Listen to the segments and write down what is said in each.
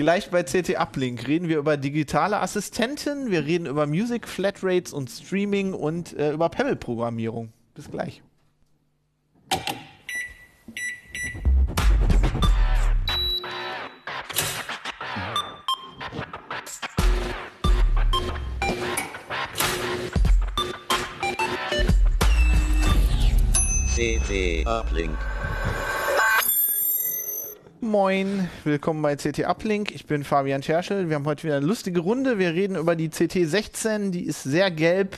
Gleich bei CT Uplink reden wir über digitale Assistenten, wir reden über Music Flatrates und Streaming und äh, über Pebble-Programmierung. Bis gleich. CT Uplink. Moin, willkommen bei CT Uplink. Ich bin Fabian Scherschel. Wir haben heute wieder eine lustige Runde. Wir reden über die CT16. Die ist sehr gelb,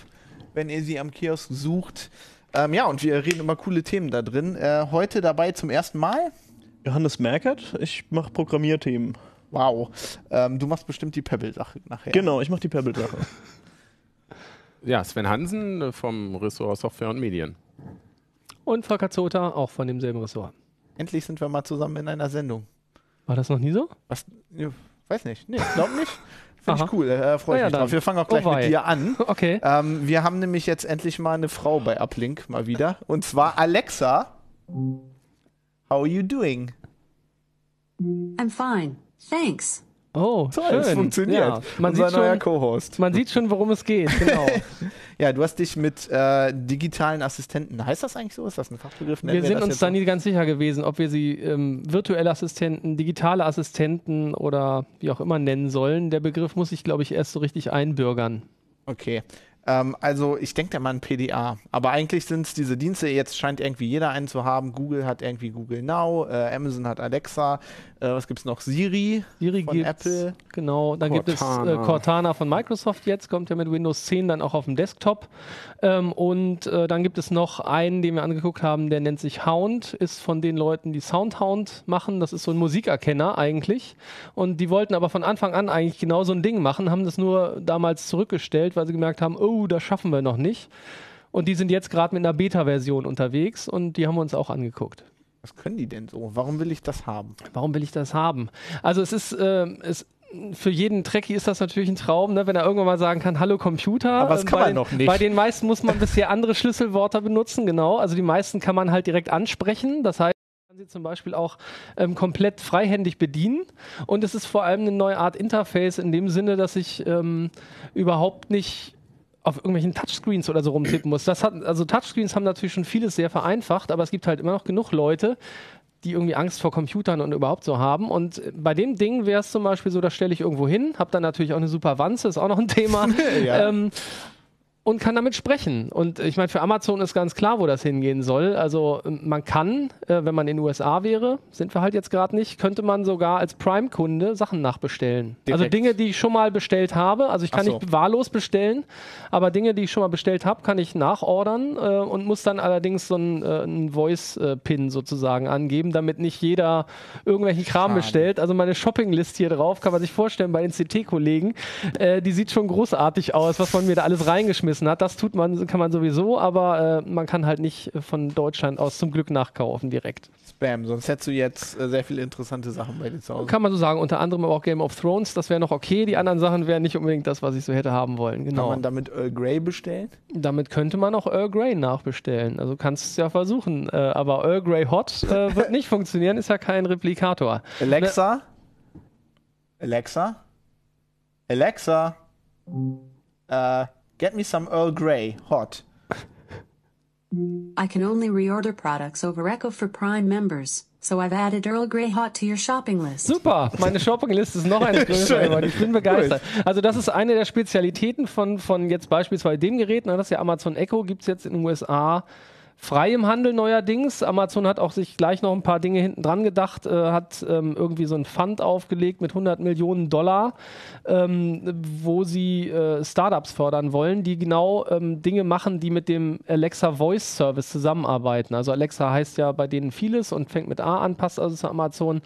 wenn ihr sie am Kiosk sucht. Ähm, ja, und wir reden über coole Themen da drin. Äh, heute dabei zum ersten Mal. Johannes Merkert, ich mache Programmierthemen. Wow. Ähm, du machst bestimmt die Pebble-Sache nachher. Genau, ich mache die Pebble-Sache. Ja, Sven Hansen vom Ressort Software und Medien. Und Volker Zota, auch von demselben Ressort. Endlich sind wir mal zusammen in einer Sendung. War das noch nie so? Was? Ja, weiß nicht. Nee, glaub nicht. Finde ich cool. Äh, Freue ich ja, mich dann. drauf. Wir fangen auch gleich Oh mit dir an. Okay. Ähm, wir haben nämlich jetzt endlich mal eine Frau bei Uplink mal wieder. Und zwar Alexa. How are you doing? I'm fine. Thanks. Oh, Toll, schön. es funktioniert. Ja, man, Unser sieht neuer schon, Co-Host. man sieht schon, worum es geht. Genau. Ja, du hast dich mit äh, digitalen Assistenten, heißt das eigentlich so? Ist das ein Fachbegriff? Nennen wir sind das uns da so? nie ganz sicher gewesen, ob wir sie ähm, virtuelle Assistenten, digitale Assistenten oder wie auch immer nennen sollen. Der Begriff muss sich, glaube ich, erst so richtig einbürgern. Okay. Ähm, also ich denke da mal an PDA. Aber eigentlich sind es diese Dienste, jetzt scheint irgendwie jeder einen zu haben. Google hat irgendwie Google Now, äh, Amazon hat Alexa, äh, was gibt es noch? Siri, Siri von gibt's, Apple. Genau, dann gibt es äh, Cortana. Cortana von Microsoft jetzt, kommt ja mit Windows 10 dann auch auf dem Desktop. Ähm, und äh, dann gibt es noch einen, den wir angeguckt haben, der nennt sich Hound, ist von den Leuten, die Soundhound machen. Das ist so ein Musikerkenner eigentlich. Und die wollten aber von Anfang an eigentlich genau so ein Ding machen, haben das nur damals zurückgestellt, weil sie gemerkt haben, oh, das schaffen wir noch nicht. Und die sind jetzt gerade mit einer Beta-Version unterwegs und die haben wir uns auch angeguckt. Was können die denn so? Warum will ich das haben? Warum will ich das haben? Also es ist, ähm, es, für jeden Trekkie ist das natürlich ein Traum, ne, wenn er irgendwann mal sagen kann, hallo Computer. Aber das Ähm, kann bei man den, noch nicht. Bei den meisten muss man bisher andere Schlüsselwörter benutzen, genau. Also die meisten kann man halt direkt ansprechen. Das heißt, man kann sie zum Beispiel auch ähm, komplett freihändig bedienen. Und es ist vor allem eine neue Art Interface in dem Sinne, dass ich ähm, überhaupt nicht auf irgendwelchen Touchscreens oder so rumtippen muss. Das hat, also Touchscreens haben natürlich schon vieles sehr vereinfacht, aber es gibt halt immer noch genug Leute, die irgendwie Angst vor Computern und überhaupt so haben. Und bei dem Ding wäre es zum Beispiel so, das stelle ich irgendwo hin, habe dann natürlich auch eine super Wanze, ist auch noch ein Thema. Ja. ähm, und kann damit sprechen. Und ich meine, für Amazon ist ganz klar, wo das hingehen soll. Also ähm, man kann, äh, wenn man in den USA wäre, sind wir halt jetzt gerade nicht, könnte man sogar als Prime-Kunde Sachen nachbestellen. Also Direkt. Dinge, die ich schon mal bestellt habe. Also ich kann so. nicht wahllos bestellen, aber Dinge, die ich schon mal bestellt habe, kann ich nachordern äh, und muss dann allerdings so einen, äh, einen Voice-Pin sozusagen angeben, damit nicht jeder irgendwelchen Kram Schade. bestellt. Also meine Shopping-List hier drauf, kann man sich vorstellen bei den CT-Kollegen, äh, die sieht schon großartig aus, was man mir da alles reingeschmissen hat. Das tut man, kann man sowieso, aber äh, man kann halt nicht von Deutschland aus zum Glück nachkaufen direkt. Spam, sonst hättest du jetzt äh, sehr viele interessante Sachen bei dir zu Hause. Kann man so sagen, unter anderem aber auch Game of Thrones, das wäre noch okay. Die anderen Sachen wären nicht unbedingt das, was ich so hätte haben wollen. Kann Genau. man damit Earl Grey bestellen? Damit könnte man auch Earl Grey nachbestellen. Also kannst du es ja versuchen. Äh, aber Earl Grey Hot äh, wird nicht funktionieren, ist ja kein Replikator. Alexa? Alexa? Alexa? Äh, get me some Earl Grey, hot. I can only reorder products over Echo for Prime members, so I've added Earl Grey Hot to your shopping list. Super, meine Shoppingliste ist noch eine größer Schön. geworden. Ich bin begeistert. Also das ist eine der Spezialitäten von, von jetzt beispielsweise dem Gerät. Ne, das ist ja Amazon Echo, gibt es jetzt in den USA frei im Handel neuerdings. Amazon hat auch sich gleich noch ein paar Dinge hinten dran gedacht, äh, hat ähm, irgendwie so ein Fund aufgelegt mit 100 Millionen Dollar, ähm, wo sie äh, Startups fördern wollen, die genau ähm, Dinge machen, die mit dem Alexa Voice Service zusammenarbeiten. Also Alexa heißt ja bei denen vieles und fängt mit A an, passt also zu Amazon.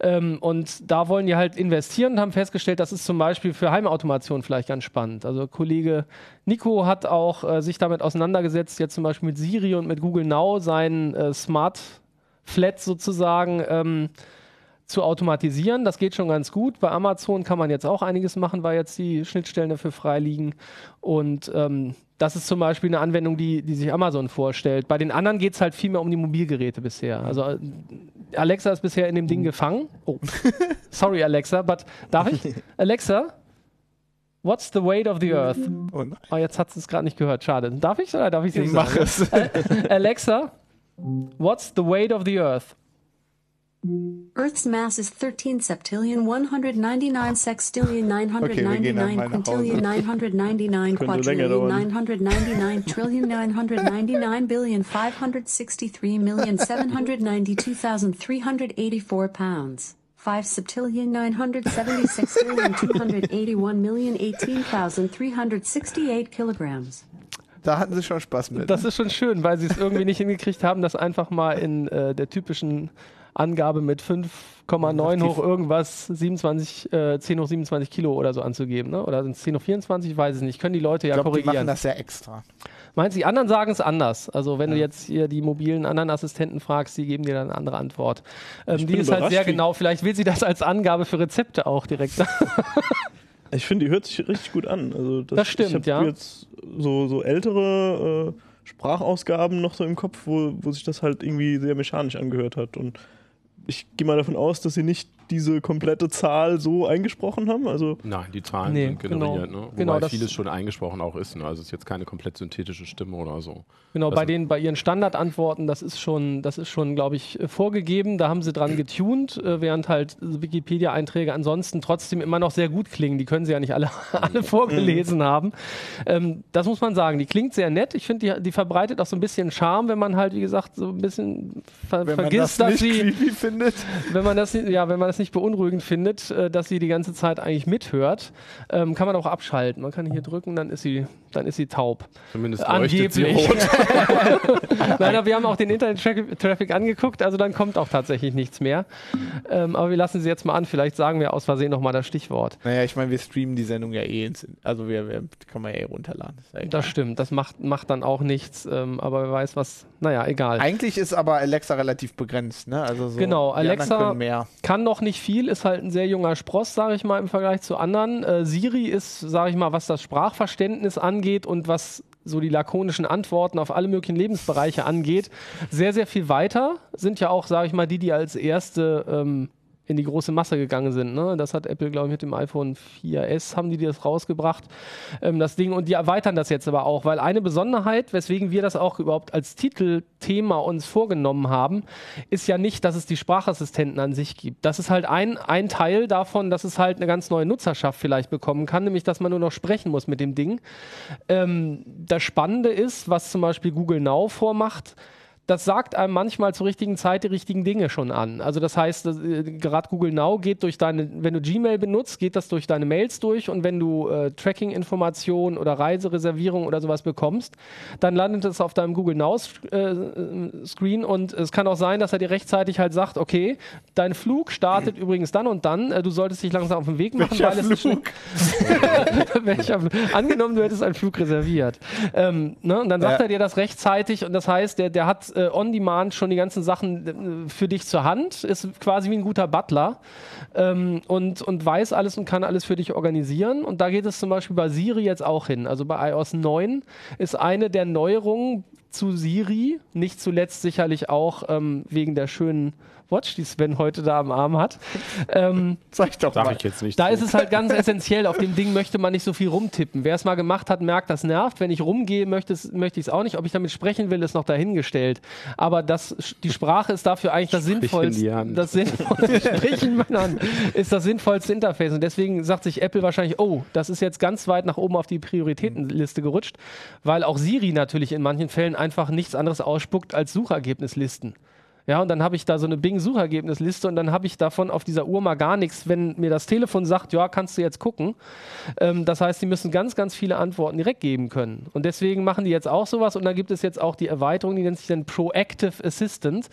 Ähm, und da wollen die halt investieren und haben festgestellt, das ist zum Beispiel für Heimautomation vielleicht ganz spannend. Also Kollege Nico hat auch äh, sich damit auseinandergesetzt, jetzt zum Beispiel mit Siri und mit Google Now seinen äh, Smart Flat sozusagen ähm, zu automatisieren. Das geht schon ganz gut. Bei Amazon kann man jetzt auch einiges machen, weil jetzt die Schnittstellen dafür frei liegen. Und ähm, das ist zum Beispiel eine Anwendung, die, die sich Amazon vorstellt. Bei den anderen geht es halt viel mehr um die Mobilgeräte bisher. Also äh, Alexa ist bisher in dem Ding gefangen. Oh, sorry Alexa, but darf ich? Alexa, what's the weight of the Earth? Oh nein. Oh, jetzt hat sie es gerade nicht gehört. Schade. Darf ich oder darf ich es nicht Mach sagen? es. Äh, Alexa, what's the weight of the Earth? Earth's mass is 13 septillion 199 sextillion Okay, wir gehen dann 999 mal nach quintillion Hause. 999 Könnte länger quadrillion dauern. 999 trillion 999 billion 563 million 792,384 pounds. 5 septillion 976 billion 281 million 18,368 kilograms. Da hatten sie schon Spaß mit. Das ist schon schön, weil sie es irgendwie nicht hingekriegt haben, das einfach mal in äh, der typischen Angabe mit 5,9 hoch irgendwas 27, äh, 10 hoch 27 Kilo oder so anzugeben. Ne? Oder sind es 10 hoch 24? Ich weiß es nicht. Können die Leute ja ich glaube, die machen korrigieren. das ja extra. Meinst du, die anderen sagen es anders? Also wenn du jetzt hier die mobilen anderen Assistenten fragst, die geben dir dann eine andere Antwort. Ähm, die ist halt sehr genau. Vielleicht will sie das als Angabe für Rezepte auch direkt sagen. Ich finde, die hört sich richtig gut an. Also das, Das stimmt, ich hab ja. jetzt so, so ältere äh, Sprachausgaben noch so im Kopf, wo, wo sich das halt irgendwie sehr mechanisch angehört hat. Und ich gehe mal davon aus, dass sie nicht diese komplette Zahl so eingesprochen haben. Also Nein, die Zahlen Nee, sind generiert, genau. ne? Wobei Genau, das- vieles schon eingesprochen auch ist. Ne? Also es ist jetzt keine komplett synthetische Stimme oder so. Genau, Also- bei den, bei ihren Standardantworten, das ist schon, das ist schon, glaube ich, äh, vorgegeben. Da haben sie dran getuned, äh, während halt Wikipedia-Einträge ansonsten trotzdem immer noch sehr gut klingen. Die können sie ja nicht alle, alle vorgelesen haben. Ähm, das muss man sagen. Die klingt sehr nett. Ich finde, die, die verbreitet auch so ein bisschen Charme, wenn man halt, wie gesagt, so ein bisschen ver Wenn man vergisst, das dass nicht sie, findet. wenn man das, ja, wenn man das nicht beunruhigend findet, äh, dass sie die ganze Zeit eigentlich mithört, ähm, kann man auch abschalten. Man kann hier drücken, dann ist sie, dann ist sie taub. Zumindest leuchtet sie Angeblich. rot. Nein, aber wir haben auch den Internet-Traffic angeguckt, also dann kommt auch tatsächlich nichts mehr. Ähm, aber wir lassen sie jetzt mal an, vielleicht sagen wir aus Versehen nochmal das Stichwort. Naja, ich meine, wir streamen die Sendung ja eh ins. Also wir, wir kann man ja eh runterladen. Ja. Das stimmt, das macht, macht dann auch nichts, ähm, aber wer weiß was, naja, egal. Eigentlich ist aber Alexa relativ begrenzt, ne? Also so, Genau, Alexa-. Kann noch nicht viel, ist halt ein sehr junger Spross, sage ich mal, im Vergleich zu anderen. Äh, Siri ist, sage ich mal, was das Sprachverständnis angeht und was so die lakonischen Antworten auf alle möglichen Lebensbereiche angeht, sehr, sehr viel weiter. Sind ja auch, sage ich mal, die, die als erste ähm, in die große Masse gegangen sind. Ne? Das hat Apple, glaube ich, mit dem iPhone 4S haben die das rausgebracht, ähm, das Ding. Und die erweitern das jetzt aber auch, weil eine Besonderheit, weswegen wir das auch überhaupt als Titelthema uns vorgenommen haben, ist ja nicht, dass es die Sprachassistenten an sich gibt. Das ist halt ein, ein Teil davon, dass es halt eine ganz neue Nutzerschaft vielleicht bekommen kann, nämlich dass man nur noch sprechen muss mit dem Ding. Ähm, das Spannende ist, was zum Beispiel Google Now vormacht, das sagt einem manchmal zur richtigen Zeit die richtigen Dinge schon an. Also das heißt, äh, gerade Google Now geht durch deine, wenn du Gmail benutzt, geht das durch deine Mails durch und wenn du äh, Tracking-Informationen oder Reisereservierung oder sowas bekommst, dann landet es auf deinem Google Now äh, Screen und es kann auch sein, dass er dir rechtzeitig halt sagt, okay, dein Flug startet übrigens dann und dann, äh, du solltest dich langsam auf den Weg machen, Welcher weil es ist Flug? Welcher? Angenommen, du hättest einen Flug reserviert. Ähm, ne? Und dann sagt Ja. er dir das rechtzeitig und das heißt, der, der hat äh, on demand schon die ganzen Sachen äh, für dich zur Hand, ist quasi wie ein guter Butler ähm, und, und weiß alles und kann alles für dich organisieren. Und da geht es zum Beispiel bei Siri jetzt auch hin. Also bei iOS 9 ist eine der Neuerungen zu Siri, nicht zuletzt sicherlich auch ähm, wegen der schönen Watch, die Sven heute da am Arm hat. Ähm, Zeig doch Sag mal. ich jetzt nicht. da so. ist es halt ganz essentiell. Auf dem Ding möchte man nicht so viel rumtippen. Wer es mal gemacht hat, merkt, das nervt. Wenn ich rumgehe, möchte, möchte ich es auch nicht. Ob ich damit sprechen will, ist noch dahingestellt. Aber das, die Sprache ist dafür eigentlich das Sprich in die Sinnvollste. Hand. Das Sinnvollste, Sprechen an, ist das sinnvollste Interface. Und deswegen sagt sich Apple wahrscheinlich, oh, das ist jetzt ganz weit nach oben auf die Prioritätenliste gerutscht, weil auch Siri natürlich in manchen Fällen einfach nichts anderes ausspuckt als Suchergebnislisten. Ja, und dann habe ich da so eine Bing-Suchergebnisliste und dann habe ich davon auf dieser Uhr mal gar nichts, wenn mir das Telefon sagt, ja, kannst du jetzt gucken. Ähm, das heißt, die müssen ganz, ganz viele Antworten direkt geben können. Und deswegen machen die jetzt auch sowas und da gibt es jetzt auch die Erweiterung, die nennt sich dann Proactive Assistant.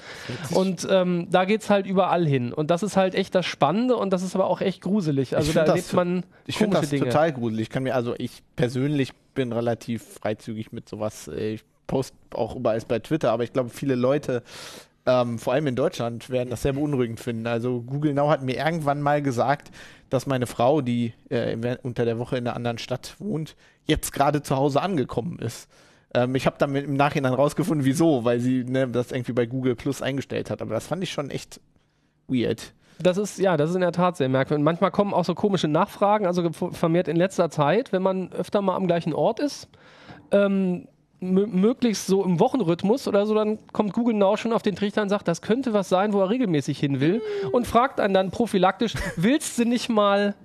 Und ähm, da geht es halt überall hin. Und das ist halt echt das Spannende und das ist aber auch echt gruselig. Also Ich da erlebt man Ich finde das Dinge. total gruselig. Ich kann mir, also ich persönlich bin relativ freizügig mit sowas. Ich poste auch überall bei Twitter, aber ich glaube, viele Leute, ähm, vor allem in Deutschland, werden das sehr beunruhigend finden. Also Google Now hat mir irgendwann mal gesagt, dass meine Frau, die äh, unter der Woche in einer anderen Stadt wohnt, jetzt gerade zu Hause angekommen ist. Ähm, ich habe dann im Nachhinein rausgefunden, wieso, weil sie ne, das irgendwie bei Google Plus eingestellt hat. Aber das fand ich schon echt weird. Das ist, ja, das ist in der Tat sehr merkwürdig. Manchmal kommen auch so komische Nachfragen, also vermehrt in letzter Zeit, wenn man öfter mal am gleichen Ort ist, ähm, möglichst so im Wochenrhythmus oder so, dann kommt Google Now schon auf den Trichter und sagt, das könnte was sein, wo er regelmäßig hin will und fragt einen dann prophylaktisch, willst du nicht mal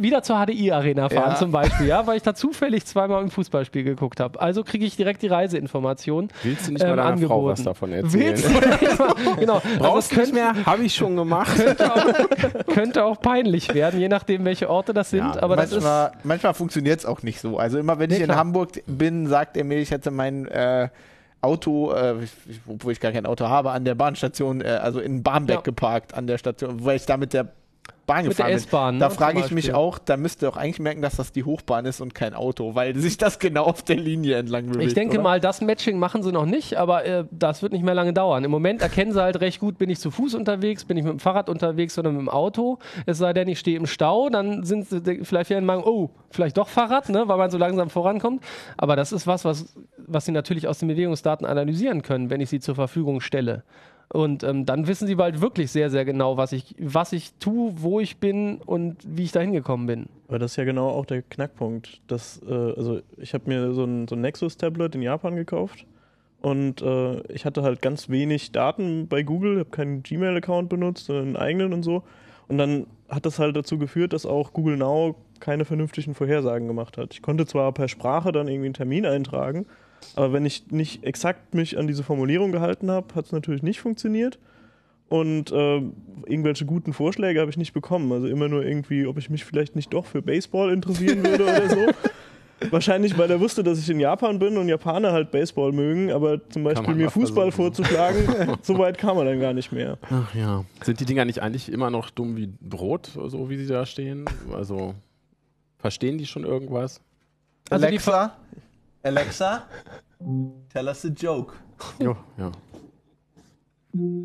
wieder zur HDI-Arena fahren Ja. zum Beispiel, ja, weil ich da zufällig zweimal im Fußballspiel geguckt habe. Also kriege ich direkt die Reiseinformation. Willst du nicht mal ähm, deiner Frau was davon erzählen? Willst du nicht mal, genau. Also Brauchst du nicht mehr? Habe ich schon gemacht. könnte, auch, könnte auch peinlich werden, je nachdem, welche Orte das sind. Ja, aber das ist manchmal manchmal funktioniert es auch nicht so. Also immer wenn ich in klar. Hamburg bin, sagt er mir, ich hätte mein äh, Auto, äh, ich- obwohl ich gar kein Auto habe, an der Bahnstation, äh, also in Barmbek Ja. geparkt an der Station, weil ich da mit der Bahn Mit der gefahren bin. ne, Da zum frage ich mich auch, da müsst ihr auch eigentlich merken, dass das die Hochbahn ist und kein Auto, weil sich das genau auf der Linie entlang bewegt. Ich denke oder? mal, das Matching machen sie noch nicht, aber äh, das wird nicht mehr lange dauern. Im Moment erkennen sie halt recht gut, bin ich zu Fuß unterwegs, bin ich mit dem Fahrrad unterwegs oder mit dem Auto. Es sei denn, ich stehe im Stau, dann sind sie vielleicht wieder in Meinung, oh, vielleicht doch Fahrrad, ne, weil man so langsam vorankommt. Aber das ist was, was, was sie natürlich aus den Bewegungsdaten analysieren können, wenn ich sie zur Verfügung stelle. Und ähm, dann wissen sie bald wirklich sehr, sehr genau, was ich, was ich tue, wo ich bin und wie ich da hingekommen bin. Aber das ist ja genau auch der Knackpunkt. Das, äh, also ich habe mir so ein, so ein Nexus-Tablet in Japan gekauft und äh, ich hatte halt ganz wenig Daten bei Google, habe keinen Gmail-Account benutzt, sondern einen eigenen und so. Und dann hat das halt dazu geführt, dass auch Google Now keine vernünftigen Vorhersagen gemacht hat. Ich konnte zwar per Sprache dann irgendwie einen Termin eintragen, aber wenn ich nicht exakt mich an diese Formulierung gehalten habe, hat es natürlich nicht funktioniert. Und äh, irgendwelche guten Vorschläge habe ich nicht bekommen. Also immer nur irgendwie, ob ich mich vielleicht nicht doch für Baseball interessieren würde oder so. Wahrscheinlich, weil er wusste, dass ich in Japan bin und Japaner halt Baseball mögen, aber zum Beispiel mir Fußball versuchen. vorzuschlagen, so weit kam er dann gar nicht mehr. Ach ja. Sind die Dinger nicht eigentlich immer noch dumm wie Brot, so wie sie da stehen? Also verstehen die schon irgendwas? Also die Alexa, tell us a joke. Jo, ja.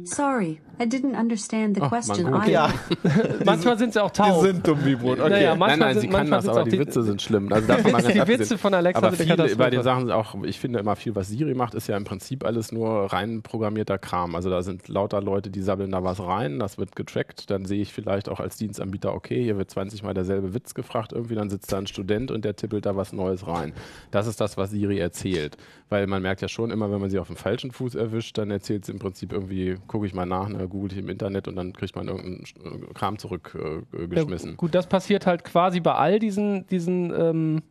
Sorry, I didn't understand the Ach, question man. Ja, Manchmal sind sie auch die taub. sind dumm wie Brot. Okay. Naja, Nein, manchmal nein, sind- sie kann manchmal das, aber auch die die- Witze sind schlimm. Also davon mal ganz die abgesehen. Witze von Alexa aber viele, bei den. Sachen auch, ich finde immer viel, was Siri macht, ist ja im Prinzip alles nur rein programmierter Kram. Also da sind lauter Leute, die sabbeln da was rein, das wird getrackt, dann sehe ich vielleicht auch als Dienstanbieter, okay, hier wird 20 Mal derselbe Witz gefragt, irgendwie dann sitzt da ein Student und der tippelt da was Neues rein. Das ist das, was Siri erzählt. Weil man merkt ja schon immer, wenn man sie auf dem falschen Fuß erwischt, dann erzählt sie im Prinzip irgendwie, gucke ich mal nach, ne, google ich im Internet und dann kriegt man irgendeinen äh, Kram zurückgeschmissen. Äh, gut, das passiert halt quasi bei all diesen, diesen ähm,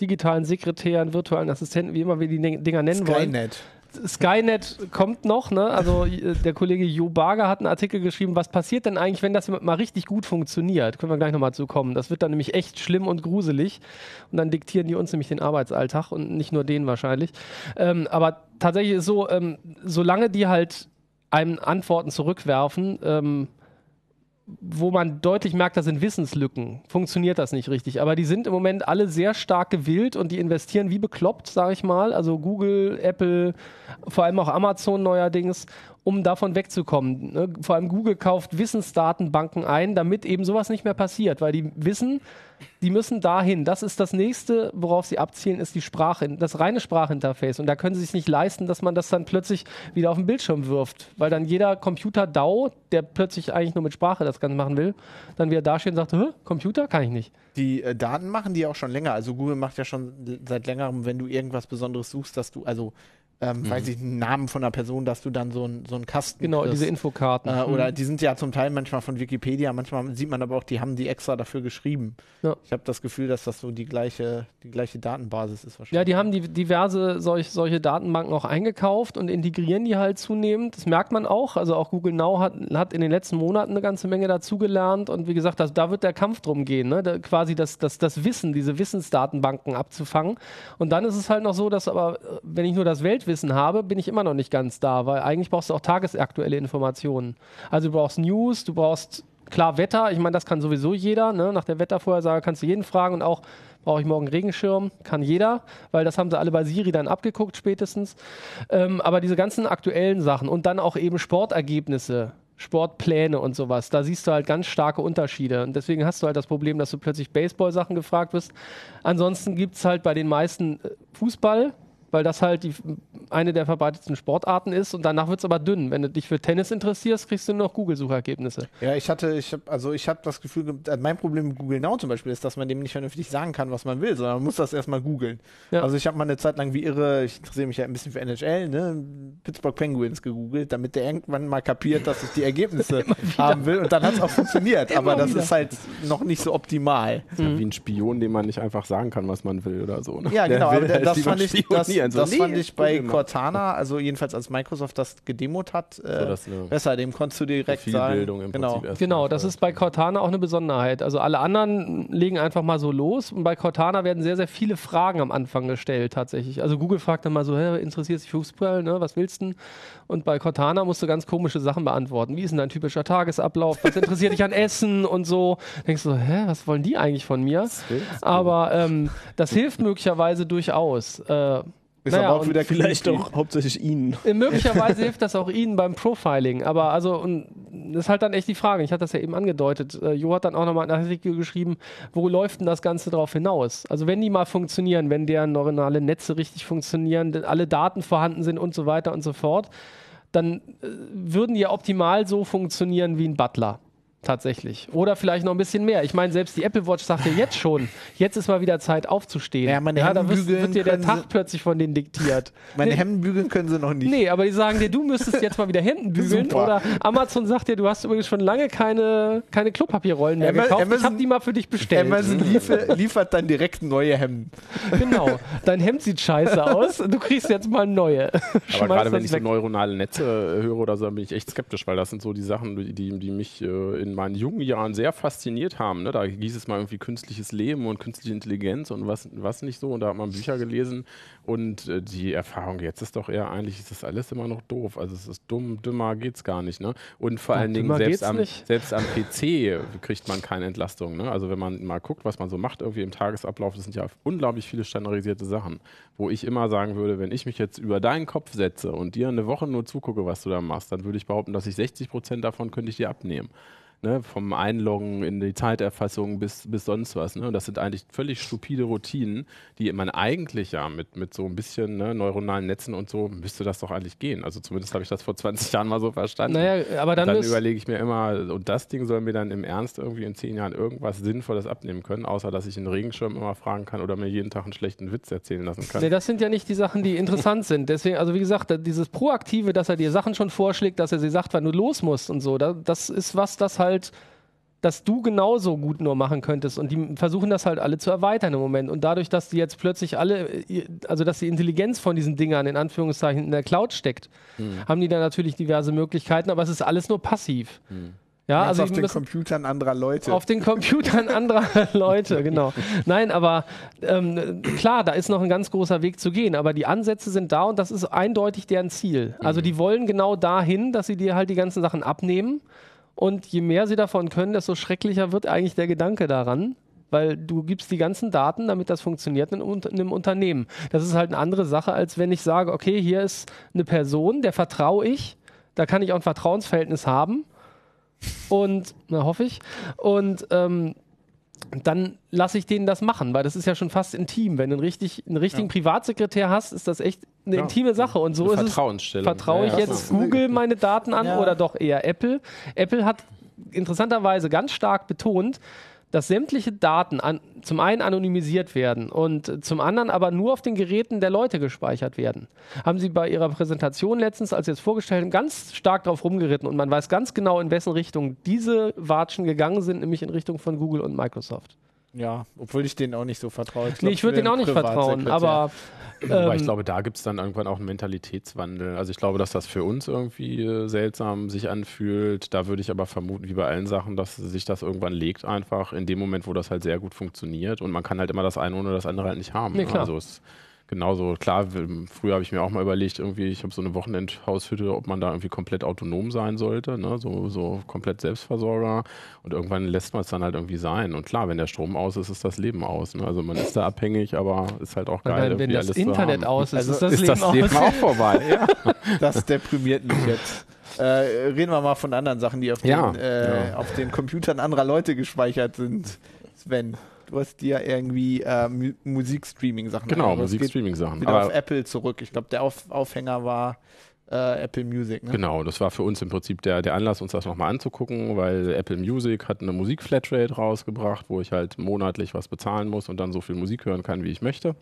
digitalen Sekretären, virtuellen Assistenten, wie immer wir die Dinger nennen wollen. Skynet. Skynet kommt noch, ne? Also äh, der Kollege Jo Barger hat einen Artikel geschrieben, was passiert denn eigentlich, wenn das mal richtig gut funktioniert? Können wir gleich nochmal zu kommen. Das wird dann nämlich echt schlimm und gruselig. Und dann diktieren die uns nämlich den Arbeitsalltag und nicht nur den wahrscheinlich. Ähm, aber tatsächlich ist so, ähm, solange die halt einem Antworten zurückwerfen, ähm, wo man deutlich merkt, da sind Wissenslücken, funktioniert das nicht richtig. Aber die sind im Moment alle sehr stark gewillt und die investieren wie bekloppt, sage ich mal. Also Google, Apple, vor allem auch Amazon neuerdings, um davon wegzukommen. Ne? Vor allem Google kauft Wissensdatenbanken ein, damit eben sowas nicht mehr passiert, weil die wissen, die müssen dahin. Das ist das nächste, worauf sie abzielen, ist die Sprache, das reine Sprachinterface. Und da können sie sich nicht leisten, dass man das dann plötzlich wieder auf den Bildschirm wirft, weil dann jeder Computer-DAO, der plötzlich eigentlich nur mit Sprache das Ganze machen will, dann wieder dasteht und sagt, Hä, Computer kann ich nicht. Die äh, Daten machen die auch schon länger. Also Google macht ja schon seit längerem, wenn du irgendwas Besonderes suchst, dass du, also ähm, weiß ich, einen Namen von einer Person, dass du dann so, ein, so einen Kasten Genau, kriegst. diese Infokarten. Äh, oder Mhm. die sind ja zum Teil manchmal von Wikipedia, manchmal sieht man aber auch, die haben die extra dafür geschrieben. Ja. Ich habe das Gefühl, dass das so die gleiche, die gleiche Datenbasis ist wahrscheinlich. Ja, die haben die, diverse solch, solche Datenbanken auch eingekauft und integrieren die halt zunehmend. Das merkt man auch. Also auch Google Now hat, hat in den letzten Monaten eine ganze Menge dazugelernt und wie gesagt, das, da wird der Kampf drum gehen, ne? da, quasi das, das, das Wissen, diese Wissensdatenbanken abzufangen. Und dann ist es halt noch so, dass aber, äh, wenn ich nur das Weltwissen habe, bin ich immer noch nicht ganz da, weil eigentlich brauchst du auch tagesaktuelle Informationen. Also du brauchst News, du brauchst klar Wetter, ich meine, das kann sowieso jeder. Ne? Nach der Wettervorhersage kannst du jeden fragen und auch, brauche ich morgen Regenschirm? Kann jeder, weil das haben sie alle bei Siri dann abgeguckt spätestens. Ähm, aber diese ganzen aktuellen Sachen und dann auch eben Sportergebnisse. Sportpläne und sowas, da siehst du halt ganz starke Unterschiede. Und deswegen hast du halt das Problem, dass du plötzlich Baseball-Sachen gefragt wirst. Ansonsten gibt es halt bei den meisten äh, Fußball, weil das halt die, eine der verbreitetsten Sportarten ist und danach wird es aber dünn. Wenn du dich für Tennis interessierst, kriegst du nur noch Google-Suchergebnisse. Ja, ich hatte, ich habe, also ich habe das Gefühl, ge- äh, mein Problem mit Google Now zum Beispiel ist, dass man dem nicht vernünftig sagen kann, was man will, sondern man muss das erstmal googeln. Ja. Also ich habe mal eine Zeit lang wie irre, ich interessiere mich ja ein bisschen für NHL, ne, Pittsburgh Penguins gegoogelt, damit der irgendwann mal kapiert, dass ich die Ergebnisse haben will und dann hat es auch funktioniert, aber das wieder. ist halt noch nicht so optimal. Ja, wie ein Spion, dem man nicht einfach sagen kann, was man will oder so. Ne? Ja, genau, aber halt das fand ich, das, spionieren. So, das nee, fand ich bei. Cortana, also jedenfalls als Microsoft das gedemot hat, äh, So, das eine besser, dem konntest du direkt sagen, im genau. Prinzip erst Genau, das ist bei Cortana auch eine Besonderheit. Also alle anderen legen einfach mal so los und bei Cortana werden sehr, sehr viele Fragen am Anfang gestellt tatsächlich. Also Google fragt dann mal so, Hä, interessiert sich Fußball, ne? was willst du? denn? Und bei Cortana musst du ganz komische Sachen beantworten. Wie ist denn dein typischer Tagesablauf? Was interessiert dich an Essen und so? Denkst du, hä, was wollen die eigentlich von mir? Aber ähm, das hilft möglicherweise durchaus. Äh, Ist naja, aber auch wieder Vielleicht creepy. auch hauptsächlich Ihnen. Möglicherweise hilft das auch Ihnen beim Profiling, aber also und das ist halt dann echt die Frage. Ich hatte das ja eben angedeutet. Äh, Jo hat dann auch nochmal einen Artikel geschrieben, wo läuft denn das Ganze drauf hinaus? Also wenn die mal funktionieren, wenn deren neuronale Netze richtig funktionieren, alle Daten vorhanden sind und so weiter und so fort, dann äh, würden die ja optimal so funktionieren wie ein Butler. Tatsächlich. Oder vielleicht noch ein bisschen mehr. Ich meine, selbst die Apple Watch sagt ja jetzt schon, jetzt ist mal wieder Zeit aufzustehen. Ja, meine da Hemden wirst, bügeln wird dir der Tag sie- plötzlich von denen diktiert. Meine Nee. Hemden bügeln können sie noch nicht. Nee, aber die sagen dir, du müsstest jetzt mal wieder Hemden bügeln. Super. Oder Amazon sagt dir, du hast übrigens schon lange keine, keine Klopapierrollen mehr Ama- gekauft. ich Amazon- habe die mal für dich bestellt. Amazon liefer, liefert dann direkt neue Hemden. Genau. Dein Hemd sieht scheiße aus. Du kriegst jetzt mal neue. Aber gerade wenn ich so weg. neuronale Netze äh, höre oder so, dann bin ich echt skeptisch, weil das sind so die Sachen, die, die die mich äh, in meinen jungen Jahren sehr fasziniert haben. Ne? Da hieß es mal irgendwie künstliches Leben und künstliche Intelligenz und was, was nicht so. Und da hat man Bücher gelesen. Und äh, die Erfahrung jetzt ist doch eher eigentlich, ist das alles immer noch doof. Also es ist dumm, dümmer geht's gar nicht. Ne? Und vor allen Dingen selbst am, nicht. selbst am PC kriegt man keine Entlastung. Ne? Also wenn man mal guckt, was man so macht irgendwie im Tagesablauf, das sind ja unglaublich viele standardisierte Sachen, wo ich immer sagen würde, wenn ich mich jetzt über deinen Kopf setze und dir eine Woche nur zugucke, was du da machst, dann würde ich behaupten, dass ich 60 Prozent davon könnte ich dir abnehmen. Ne, vom Einloggen in die Zeiterfassung bis, bis sonst was. Ne? Und das sind eigentlich völlig stupide Routinen, die man eigentlich ja mit, mit so ein bisschen ne, neuronalen Netzen und so müsste das doch eigentlich gehen. Also zumindest habe ich das vor 20 Jahren mal so verstanden. Naja, aber dann, dann überlege ich mir immer, und das Ding soll mir dann im Ernst irgendwie in zehn Jahren irgendwas Sinnvolles abnehmen können, außer dass ich einen Regenschirm immer fragen kann oder mir jeden Tag einen schlechten Witz erzählen lassen kann. Nee, das sind ja nicht die Sachen, die interessant sind. Deswegen, also wie gesagt, dieses Proaktive, dass er dir Sachen schon vorschlägt, dass er sie sagt, wann du los musst und so, da, das ist was, das halt, dass du genauso gut nur machen könntest. Und die versuchen das halt alle zu erweitern im Moment. Und dadurch, dass die jetzt plötzlich alle, also dass die Intelligenz von diesen Dingern in Anführungszeichen in der Cloud steckt, haben die da natürlich diverse Möglichkeiten, aber es ist alles nur passiv. Ja, also auf den Computern anderer Leute. auf den Computern anderer Leute, genau. Nein, aber ähm, klar, da ist noch ein ganz großer Weg zu gehen, aber die Ansätze sind da und das ist eindeutig deren Ziel. Also die wollen genau dahin, dass sie dir halt die ganzen Sachen abnehmen und je mehr sie davon können, desto schrecklicher wird eigentlich der Gedanke daran. Weil du gibst die ganzen Daten, damit das funktioniert in, einem Unternehmen. Das ist halt eine andere Sache, als wenn ich sage, okay, hier ist eine Person, der vertraue ich, da kann ich auch ein Vertrauensverhältnis haben. Und, na hoffe ich. Und ähm, dann lasse ich denen das machen, weil das ist ja schon fast intim. Wenn du einen, richtig, einen richtigen Privatsekretär hast, ist das echt eine Ja. intime Sache. Und so Eine ist es. Vertraue ich Ja, jetzt klar. Google meine Daten an Ja. oder doch eher Apple? Apple hat interessanterweise ganz stark betont, dass sämtliche Daten an, zum einen anonymisiert werden und zum anderen aber nur auf den Geräten der Leute gespeichert werden. Haben sie bei ihrer Präsentation letztens, als sie es vorgestellt haben, ganz stark drauf rumgeritten und man weiß ganz genau, in wessen Richtung diese Watschen gegangen sind, nämlich in Richtung von Google und Microsoft. Ja, obwohl ich denen auch nicht so vertraue. nee, ich würde denen auch nicht vertrauen, aber Aber ich ähm, glaube, da gibt es dann irgendwann auch einen Mentalitätswandel. Also ich glaube, dass das für uns irgendwie äh, seltsam sich anfühlt. Da würde ich aber vermuten, wie bei allen Sachen, dass sich das irgendwann legt einfach in dem Moment, wo das halt sehr gut funktioniert. Und man kann halt immer das eine ohne das andere halt nicht haben. Nee, ne? klar. Also es genauso, klar, früher habe ich mir auch mal überlegt, irgendwie, ich habe so eine Wochenendhaushütte, ob man da irgendwie komplett autonom sein sollte, ne? so, so komplett Selbstversorger. Und irgendwann lässt man es dann halt irgendwie sein. Und klar, wenn der Strom aus ist, ist das Leben aus. Ne? Also man ist da abhängig, aber ist halt auch geil, wenn, wenn das Internet aus ist, Also ist das ist Leben das Leben auch vorbei. Ja. Das deprimiert mich jetzt. Äh, reden wir mal von anderen Sachen, die auf, Ja, den, äh, ja. auf den Computern anderer Leute gespeichert sind. Sven, hast dir irgendwie äh, Mu Musikstreaming-Sachen Genau, Musikstreaming-Sachen. Wieder Aber auf Apple zurück. Ich glaube, der auf Aufhänger war äh, Apple Music. Ne? Genau, das war für uns im Prinzip der, der Anlass, uns das nochmal anzugucken, weil Apple Music hat eine Musik-Flatrate rausgebracht, wo ich halt monatlich was bezahlen muss und dann so viel Musik hören kann, wie ich möchte.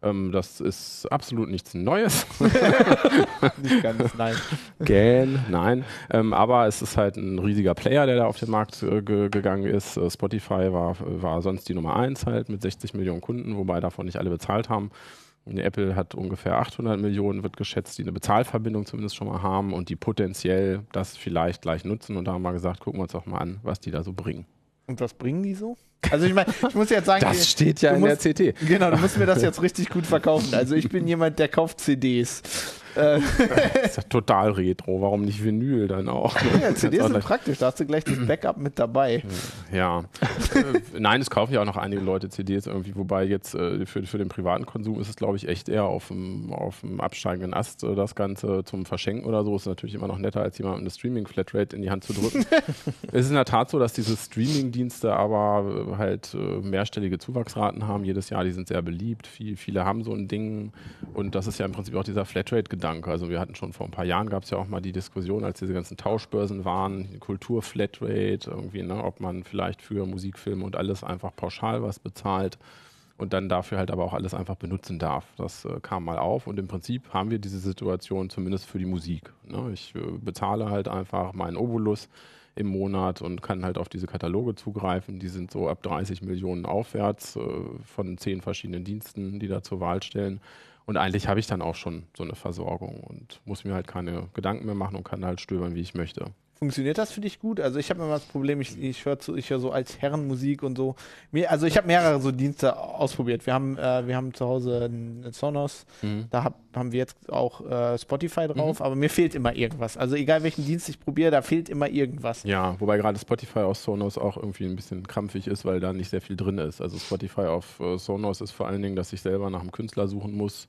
Ähm, das ist absolut nichts Neues. Nicht ganz, nein. Gähn, nein. Ähm, aber es ist halt ein riesiger Player, der da auf den Markt äh, ge gegangen ist. Äh, Spotify war, war sonst die Nummer eins halt mit 60 Millionen Kunden, wobei davon nicht alle bezahlt haben. Apple hat ungefähr 800 Millionen, wird geschätzt, die eine Bezahlverbindung zumindest schon mal haben und die potenziell das vielleicht gleich nutzen. Und da haben wir gesagt, gucken wir uns doch mal an, was die da so bringen. Und was bringen die so? Also ich meine, ich muss jetzt sagen, die- steht ja in musst- der CT. Genau, du musst mir das jetzt richtig gut verkaufen. Also ich bin jemand, der kauft CDs. Äh, Das ist ja total retro. Warum nicht Vinyl dann auch? ja, CDs sind praktisch, da hast du gleich das Backup mit dabei. Ja. Äh, Nein, es kaufen ja auch noch einige Leute CDs irgendwie, wobei jetzt äh, für, für den privaten Konsum ist es, glaube ich, echt eher auf dem, auf dem absteigenden Ast äh, das Ganze zum Verschenken oder so. Ist natürlich immer noch netter, als jemandem eine Streaming-Flatrate in die Hand zu drücken. es ist in der Tat so, dass diese Streaming-Dienste aber äh, halt äh, mehrstellige Zuwachsraten haben jedes Jahr. Die sind sehr beliebt. Viel, viele haben so ein Ding und das ist ja im Prinzip auch dieser Flatrate-Gedanke. Also wir hatten schon vor ein paar Jahren gab es ja auch mal die Diskussion, als diese ganzen Tauschbörsen waren, die Kultur-Flatrate, irgendwie, ne, ob man vielleicht für Musikfilme und alles einfach pauschal was bezahlt und dann dafür halt aber auch alles einfach benutzen darf. Das äh, kam mal auf und im Prinzip haben wir diese Situation zumindest für die Musik. Ne? Ich äh, bezahle halt einfach meinen Obolus im Monat und kann halt auf diese Kataloge zugreifen. Die sind so ab 30 Millionen aufwärts äh, von zehn verschiedenen Diensten, die da zur Wahl stellen. Und eigentlich habe ich dann auch schon so eine Versorgung und muss mir halt keine Gedanken mehr machen und kann halt stöbern, wie ich möchte. Funktioniert das für dich gut? Also ich habe immer das Problem, ich, ich höre ich hör so als Herrenmusik und so. Mir, also ich habe mehrere so Dienste ausprobiert. Wir haben, äh, wir haben zu Hause einen Sonos, da hab, haben wir jetzt auch äh, Spotify drauf, aber mir fehlt immer irgendwas. Also egal welchen Dienst ich probiere, da fehlt immer irgendwas. Ja, wobei gerade Spotify auf Sonos auch irgendwie ein bisschen krampfig ist, weil da nicht sehr viel drin ist. Also Spotify auf äh, Sonos ist vor allen Dingen, dass ich selber nach einem Künstler suchen muss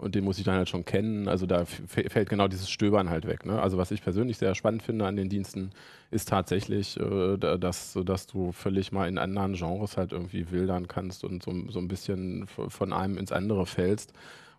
und den muss ich dann halt schon kennen. Also da fällt genau dieses Stöbern halt weg. Ne? Also was ich persönlich sehr spannend finde an den Diensten, ist tatsächlich, äh, da- dass, dass du völlig mal in anderen Genres halt irgendwie wildern kannst und so, so ein bisschen von einem ins andere fällst.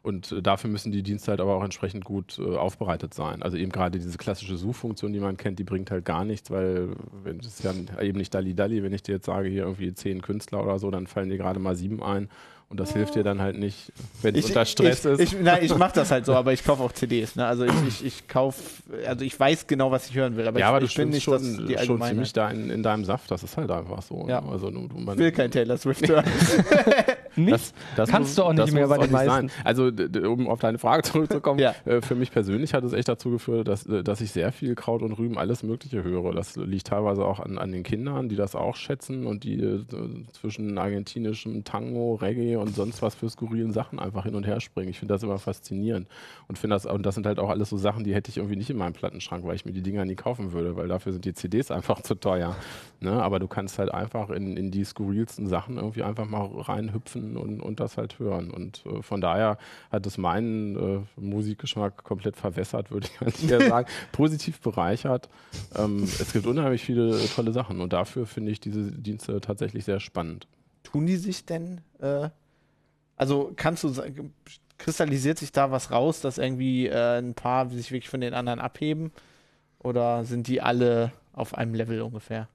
Und äh, dafür müssen die Dienste halt aber auch entsprechend gut äh, aufbereitet sein. Also eben gerade diese klassische Suchfunktion, die man kennt, die bringt halt gar nichts, weil das ist ja eben nicht Dalli Dalli, wenn ich dir jetzt sage, hier irgendwie zehn Künstler oder so, dann fallen dir gerade mal sieben ein. Und das hilft dir dann halt nicht, wenn es unter Stress ich, ist. Ich, nein, ich mache das halt so, aber ich kaufe auch CDs. Ne? Also ich, ich, ich kaufe, also ich weiß genau, was ich hören will, aber ja, ich, aber du ich bin nicht schon, die schon ziemlich da in, in deinem Saft. Das ist halt einfach so. Ja. Also, du, du, Ich will kein Taylor Swift hören. Nicht? Das, das Kannst muss, du auch nicht mehr bei den meisten. Sein. Also, um auf deine Frage zurückzukommen, Ja. äh, für mich persönlich hat es echt dazu geführt, dass, äh, dass ich sehr viel Kraut und Rüben, alles Mögliche höre. Das liegt teilweise auch an, an den Kindern, die das auch schätzen und die äh, zwischen argentinischem Tango, Reggae und sonst was für skurrilen Sachen einfach hin und her springen. Ich finde das immer faszinierend und finde das, und das sind halt auch alles so Sachen, die hätte ich irgendwie nicht in meinem Plattenschrank, weil ich mir die Dinger nie kaufen würde, weil dafür sind die CDs einfach zu teuer. Ne? Aber du kannst halt einfach in, in die skurrilsten Sachen irgendwie einfach mal reinhüpfen und, und das halt hören. Und äh, von daher hat es meinen äh, Musikgeschmack komplett verwässert, würde ich ganz eher sagen. Positiv bereichert. Ähm, es gibt unheimlich viele äh, tolle Sachen und dafür finde ich diese Dienste tatsächlich sehr spannend. Tun die sich denn, äh, also kannst du, sa- kristallisiert sich da was raus, dass irgendwie äh, ein paar sich wirklich von den anderen abheben? Oder sind die alle auf einem Level ungefähr?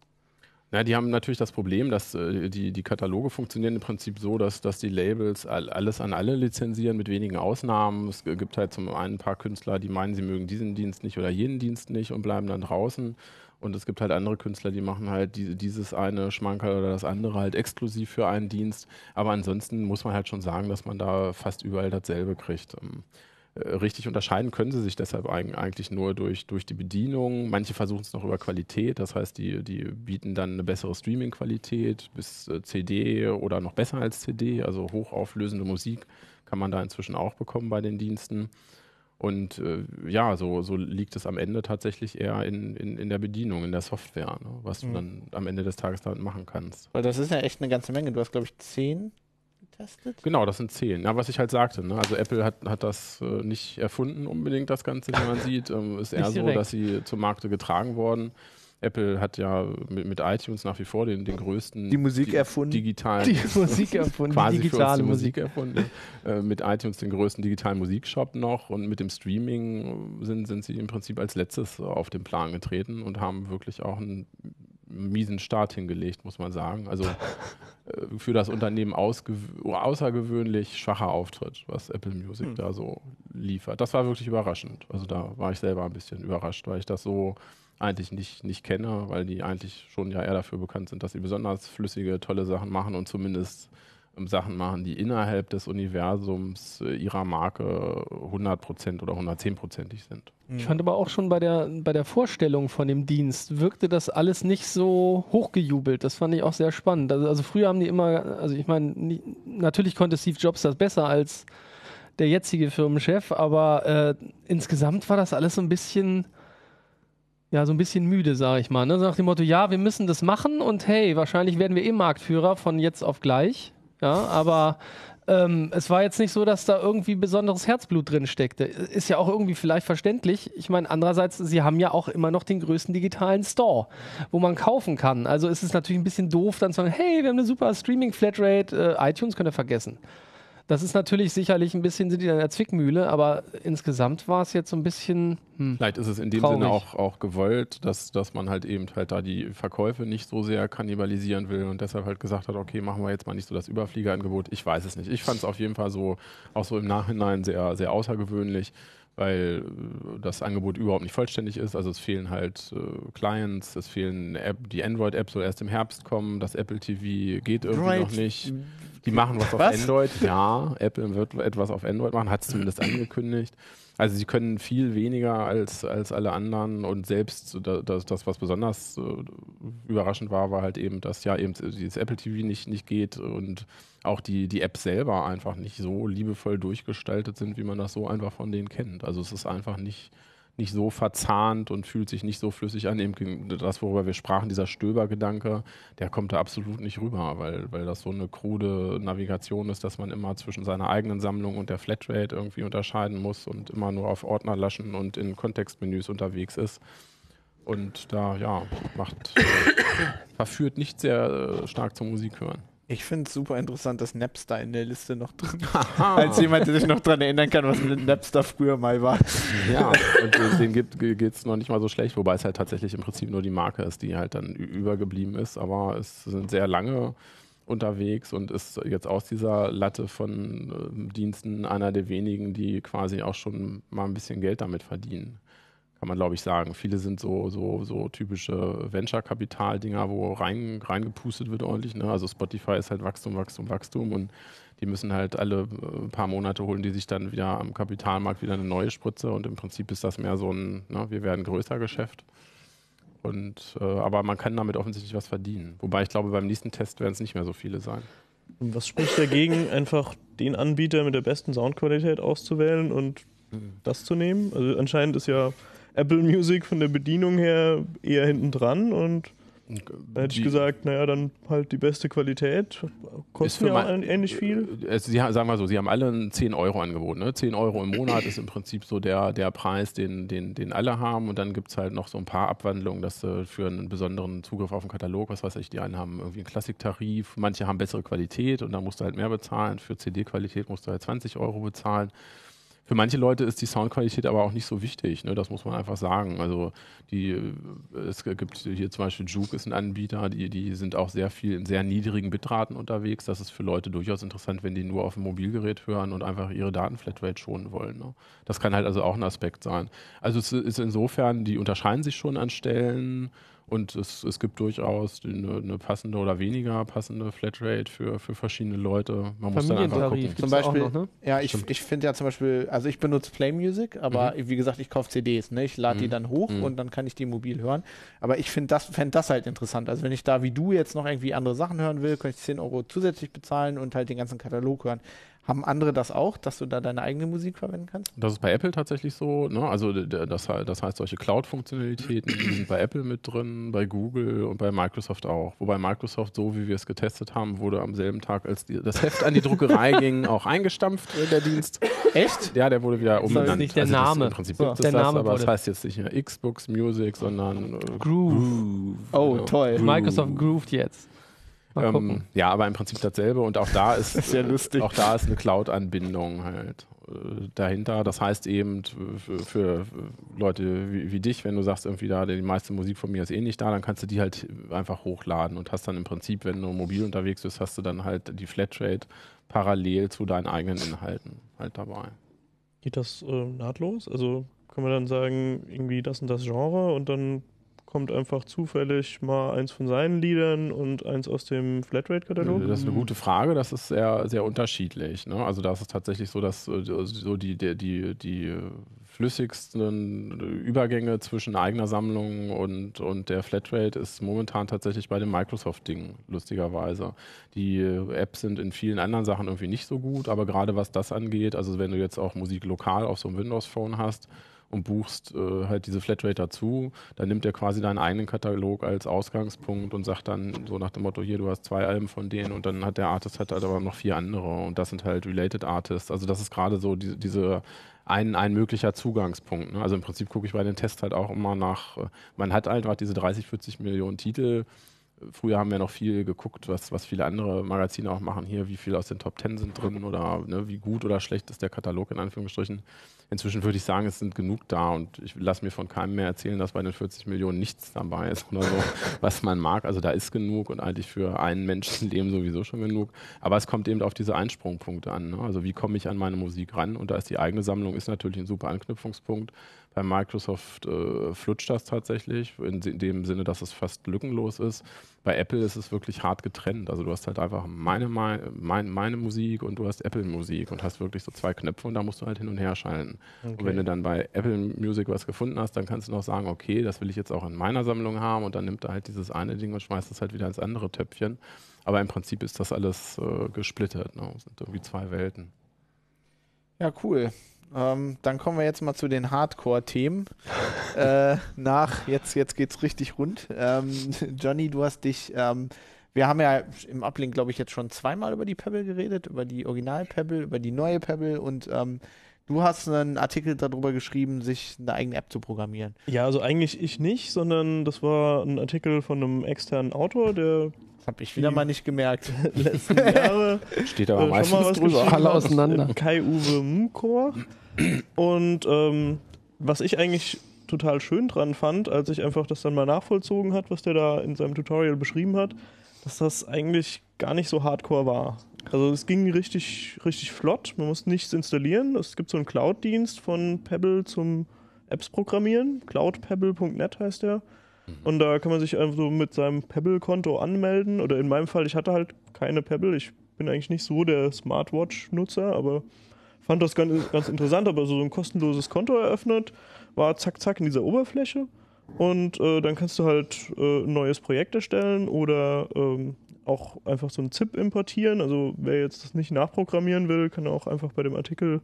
Ja, die haben natürlich das Problem, dass äh, die, die Kataloge funktionieren im Prinzip so, dass, dass die Labels all, alles an alle lizenzieren, mit wenigen Ausnahmen. Es gibt halt zum einen ein paar Künstler, die meinen, sie mögen diesen Dienst nicht oder jenen Dienst nicht und bleiben dann draußen. Und es gibt halt andere Künstler, die machen halt die, dieses eine Schmankerl oder das andere halt exklusiv für einen Dienst. Aber ansonsten muss man halt schon sagen, dass man da fast überall dasselbe kriegt. Äh, Richtig unterscheiden können sie sich deshalb eig- eigentlich nur durch, durch die Bedienung. Manche versuchen es noch über Qualität, das heißt, die, die bieten dann eine bessere Streaming-Qualität bis äh, CD oder noch besser als CD, also hochauflösende Musik kann man da inzwischen auch bekommen bei den Diensten. Und äh, ja, so, so liegt es am Ende tatsächlich eher in, in, in der Bedienung, in der Software, ne, was du Mhm. dann am Ende des Tages damit machen kannst. Weil das ist ja echt eine ganze Menge. Du hast, glaube ich, zehn getestet. Genau, das sind zehn. Ja, was ich halt sagte, ne? also Apple hat, hat das äh, nicht erfunden unbedingt, das Ganze, wie man sieht. Ähm, ist eher so, dass sie zum Markte getragen worden. Apple hat ja mit, mit iTunes nach wie vor den, den größten Die Musik di- erfunden. digitalen Die Musik erfunden, die quasi für uns digitale die Musik. Musik erfunden. äh, mit iTunes den größten digitalen Musikshop noch und mit dem Streaming sind, sind sie im Prinzip als letztes auf den Plan getreten und haben wirklich auch einen miesen Start hingelegt, muss man sagen. Also äh, für das Unternehmen außergewöhnlich schwacher Auftritt, was Apple Music Hm. da so liefert. Das war wirklich überraschend. Also da war ich selber ein bisschen überrascht, weil ich das so eigentlich nicht, nicht kenne, weil die eigentlich schon ja eher dafür bekannt sind, dass sie besonders flüssige, tolle Sachen machen und zumindest Sachen machen, die innerhalb des Universums äh, ihrer Marke 100% oder 110%ig sind. Ich fand aber auch schon bei der, bei der Vorstellung von dem Dienst wirkte das alles nicht so hochgejubelt. Das fand ich auch sehr spannend. Also, also früher haben die immer, also ich meine, natürlich konnte Steve Jobs das besser als der jetzige Firmenchef, aber äh, insgesamt war das alles so ein bisschen, ja, so ein bisschen müde, sage ich mal. Ne? So nach dem Motto, ja, wir müssen das machen und hey, wahrscheinlich werden wir eh Marktführer von jetzt auf gleich. Ja, aber ähm, es war jetzt nicht so, dass da irgendwie besonderes Herzblut drin steckte. Ist ja auch irgendwie vielleicht verständlich. Ich meine, andererseits, sie haben ja auch immer noch den größten digitalen Store, wo man kaufen kann. Also ist es natürlich ein bisschen doof, dann zu sagen, hey, wir haben eine super Streaming-Flatrate, äh, iTunes könnt ihr vergessen. Das ist natürlich sicherlich ein bisschen, sind die in der Zwickmühle, aber insgesamt war es jetzt so ein bisschen, hm. Vielleicht ist es in dem Traurig. Sinne auch, auch gewollt, dass, dass man halt eben halt da die Verkäufe nicht so sehr kannibalisieren will und deshalb halt gesagt hat, okay, machen wir jetzt mal nicht so das Überfliegerangebot. Ich weiß es nicht. Ich fand es auf jeden Fall so, auch so im Nachhinein sehr, sehr außergewöhnlich, weil äh, das Angebot überhaupt nicht vollständig ist. Also es fehlen halt äh, Clients, es fehlen App, die Android-App soll erst im Herbst kommen, das Apple TV geht irgendwie Right. noch nicht. Die machen was auf Was? Android. Ja, Apple wird etwas auf Android machen, hat es zumindest angekündigt. Also sie können viel weniger als, als alle anderen und selbst da- das, das was besonders äh, überraschend war, war halt eben, dass ja eben dieses Apple TV nicht, nicht geht und auch die, die Apps selber einfach nicht so liebevoll durchgestaltet sind, wie man das so einfach von denen kennt. Also es ist einfach nicht, nicht so verzahnt und fühlt sich nicht so flüssig an. Eben das, worüber wir sprachen, dieser Stöbergedanke, der kommt da absolut nicht rüber, weil, weil das so eine krude Navigation ist, dass man immer zwischen seiner eigenen Sammlung und der Flatrate irgendwie unterscheiden muss und immer nur auf Ordner laschen und in Kontextmenüs unterwegs ist. Und da, ja, macht, verführt nicht sehr äh, stark zum Musik hören. Ich finde es super interessant, dass Napster in der Liste noch drin ist. Als jemand, der sich noch dran erinnern kann, was mit Napster früher mal war. Ja, und den- den geht es noch nicht mal so schlecht, wobei es halt tatsächlich im Prinzip nur die Marke ist, die halt dann übergeblieben ist. Aber es sind sehr lange unterwegs und ist jetzt aus dieser Latte von ähm, Diensten einer der wenigen, die quasi auch schon mal ein bisschen Geld damit verdienen. Kann man, glaube ich, sagen. Viele sind so, so, so typische Venture-Kapital-Dinger, wo rein, reingepustet wird ordentlich. Ne? Also Spotify ist halt Wachstum, Wachstum, Wachstum und die müssen halt alle äh, paar Monate holen, die sich dann wieder am Kapitalmarkt wieder eine neue Spritze und im Prinzip ist das mehr so ein, ne, wir werden größer Geschäft. Und, äh, aber man kann damit offensichtlich was verdienen. Wobei ich glaube, beim nächsten Test werden es nicht mehr so viele sein. Und was spricht dagegen, einfach den Anbieter mit der besten Soundqualität auszuwählen und das zu nehmen? Also anscheinend ist ja Apple Music von der Bedienung her eher hinten dran und da hätte ich Die- gesagt, naja, dann halt die beste Qualität. Kosten für ja auch ähnlich viel. Äh, Also sie, sagen wir so, sie haben alle ein 10 Euro Angebot. Ne? 10 Euro im Monat ist im Prinzip so der, der Preis, den, den, den alle haben. Und dann gibt es halt noch so ein paar Abwandlungen, dass du für einen besonderen Zugriff auf den Katalog, was weiß ich, die einen haben irgendwie einen Klassiktarif, manche haben bessere Qualität und da musst du halt mehr bezahlen. Für CD-Qualität musst du halt 20 Euro bezahlen. Für manche Leute ist die Soundqualität aber auch nicht so wichtig, ne? das muss man einfach sagen. Also die, äh, es gibt hier zum Beispiel Juke ist ein Anbieter, die, die sind auch sehr viel in sehr niedrigen Bitraten unterwegs. Das ist für Leute durchaus interessant, wenn die nur auf dem Mobilgerät hören und einfach ihre Datenflatrate schonen wollen. Ne? Das kann halt also auch ein Aspekt sein. Also es ist insofern, die unterscheiden sich schon an Stellen und es, es gibt durchaus eine, eine passende oder weniger passende Flatrate für, für verschiedene Leute. Man muss dann einfach gucken. Zum Beispiel, auch noch, ne? ja, ich, ich finde ja zum Beispiel, also ich benutze Play Music, aber wie gesagt, ich kaufe CDs, ne? Ich lade die Mhm. dann hoch Mhm. und dann kann ich die mobil hören. Aber ich finde das, fände das halt interessant. Also wenn ich da wie du jetzt noch irgendwie andere Sachen hören will, könnte ich 10 Euro zusätzlich bezahlen und halt den ganzen Katalog hören. Haben andere das auch, dass du da deine eigene Musik verwenden kannst? Das ist bei Apple tatsächlich so. Ne? Also das, das heißt, solche Cloud-Funktionalitäten sind bei Apple mit drin, bei Google und bei Microsoft auch. Wobei Microsoft, so wie wir es getestet haben, wurde am selben Tag, als die, das Heft an die Druckerei ging, auch eingestampft, äh, der Dienst. Echt? Ja, der wurde wieder ist umbenannt. nicht der das, Name. Im Prinzip So, gibt es der das, Name aber es wurde- heißt jetzt nicht mehr Xbox Music, sondern äh, Groove. Oh, Ja. toll. Microsoft grooved jetzt. Ähm, ja, aber im Prinzip dasselbe und auch da ist, ist ja äh, lustig. auch da ist eine Cloud-Anbindung halt äh, dahinter. Das heißt eben äh, für, für Leute wie, wie dich, wenn du sagst irgendwie da die meiste Musik von mir ist eh nicht da, dann kannst du die halt einfach hochladen und hast dann im Prinzip, wenn du mobil unterwegs bist, hast du dann halt die Flatrate parallel zu deinen eigenen Inhalten halt dabei. Geht das äh, nahtlos? Also kann man dann sagen, irgendwie das und das Genre und dann kommt einfach zufällig mal eins von seinen Liedern und eins aus dem Flatrate-Katalog? Das ist eine gute Frage. Das ist sehr, sehr unterschiedlich. Ne? Also da ist es tatsächlich so, dass äh, so die, die, die, die flüssigsten Übergänge zwischen eigener Sammlung und, und der Flatrate ist momentan tatsächlich bei dem Microsoft-Ding, lustigerweise. Die Apps sind in vielen anderen Sachen irgendwie nicht so gut, aber gerade was das angeht, also wenn du jetzt auch Musik lokal auf so einem Windows-Phone hast, und buchst äh, halt diese Flatrate dazu, dann nimmt er quasi deinen eigenen Katalog als Ausgangspunkt und sagt dann so nach dem Motto, hier, du hast zwei Alben von denen und dann hat der Artist halt, halt aber noch vier andere und das sind halt Related Artists. Also das ist gerade so die, diese ein, ein möglicher Zugangspunkt. Ne? Also im Prinzip gucke ich bei den Tests halt auch immer nach, äh, man hat einfach diese 30, 40 Millionen Titel. Früher haben wir noch viel geguckt, was, was viele andere Magazine auch machen hier, wie viel aus den Top Ten sind drin oder ne, wie gut oder schlecht ist der Katalog in Anführungsstrichen. Inzwischen würde ich sagen, es sind genug da und ich lasse mir von keinem mehr erzählen, dass bei den 40 Millionen nichts dabei ist oder so, was man mag. Also da ist genug und eigentlich für einen Menschenleben sowieso schon genug. Aber es kommt eben auf diese Einsprungpunkte an. Ne? Also wie komme ich an meine Musik ran? Und da ist die eigene Sammlung ist natürlich ein super Anknüpfungspunkt. Bei Microsoft äh, flutscht das tatsächlich, in, in dem Sinne, dass es fast lückenlos ist. Bei Apple ist es wirklich hart getrennt. Also du hast halt einfach meine, meine, meine, Musik und du hast Apple-Musik und hast wirklich so zwei Knöpfe und da musst du halt hin und her schalten. Und wenn du dann bei Apple Music was gefunden hast, dann kannst du noch sagen, okay, das will ich jetzt auch in meiner Sammlung haben und dann nimmt er halt dieses eine Ding und schmeißt es halt wieder ins andere Töpfchen. Aber im Prinzip ist das alles äh, gesplittert. Ne? Es sind irgendwie zwei Welten. Ja, cool. Ähm, dann kommen wir jetzt mal zu den Hardcore-Themen. äh, nach, jetzt, jetzt geht's richtig rund. Ähm, Johnny, du hast dich, ähm, wir haben ja im Uplink, glaube ich, jetzt schon zweimal über die Pebble geredet, über die Original-Pebble, über die neue Pebble und ähm, du hast einen Artikel darüber geschrieben, sich eine eigene App zu programmieren. Ja, also eigentlich ich nicht, sondern das war ein Artikel von einem externen Autor, der Habe ich wieder mal nicht gemerkt. letzten Jahre Steht aber äh, meistens mal was drüber. Alle auseinander. Kai-Uwe Mukor. Und ähm, was ich eigentlich total schön dran fand, als ich einfach das dann mal nachvollzogen hat, was der da in seinem Tutorial beschrieben hat, dass das eigentlich gar nicht so hardcore war. Also es ging richtig, richtig flott. Man muss nichts installieren. Es gibt so einen Cloud-Dienst von Pebble zum Apps programmieren. Cloudpebble.net heißt der. Und da kann man sich einfach so mit seinem Pebble-Konto anmelden. Oder in meinem Fall, ich hatte halt keine Pebble. Ich bin eigentlich nicht so der Smartwatch-Nutzer, aber fand das ganz, ganz interessant. Aber so ein kostenloses Konto eröffnet, war zack, zack in dieser Oberfläche. Und äh, dann kannst du halt äh, ein neues Projekt erstellen oder ähm, auch einfach so ein ZIP importieren. Also wer jetzt das nicht nachprogrammieren will, kann auch einfach bei dem Artikel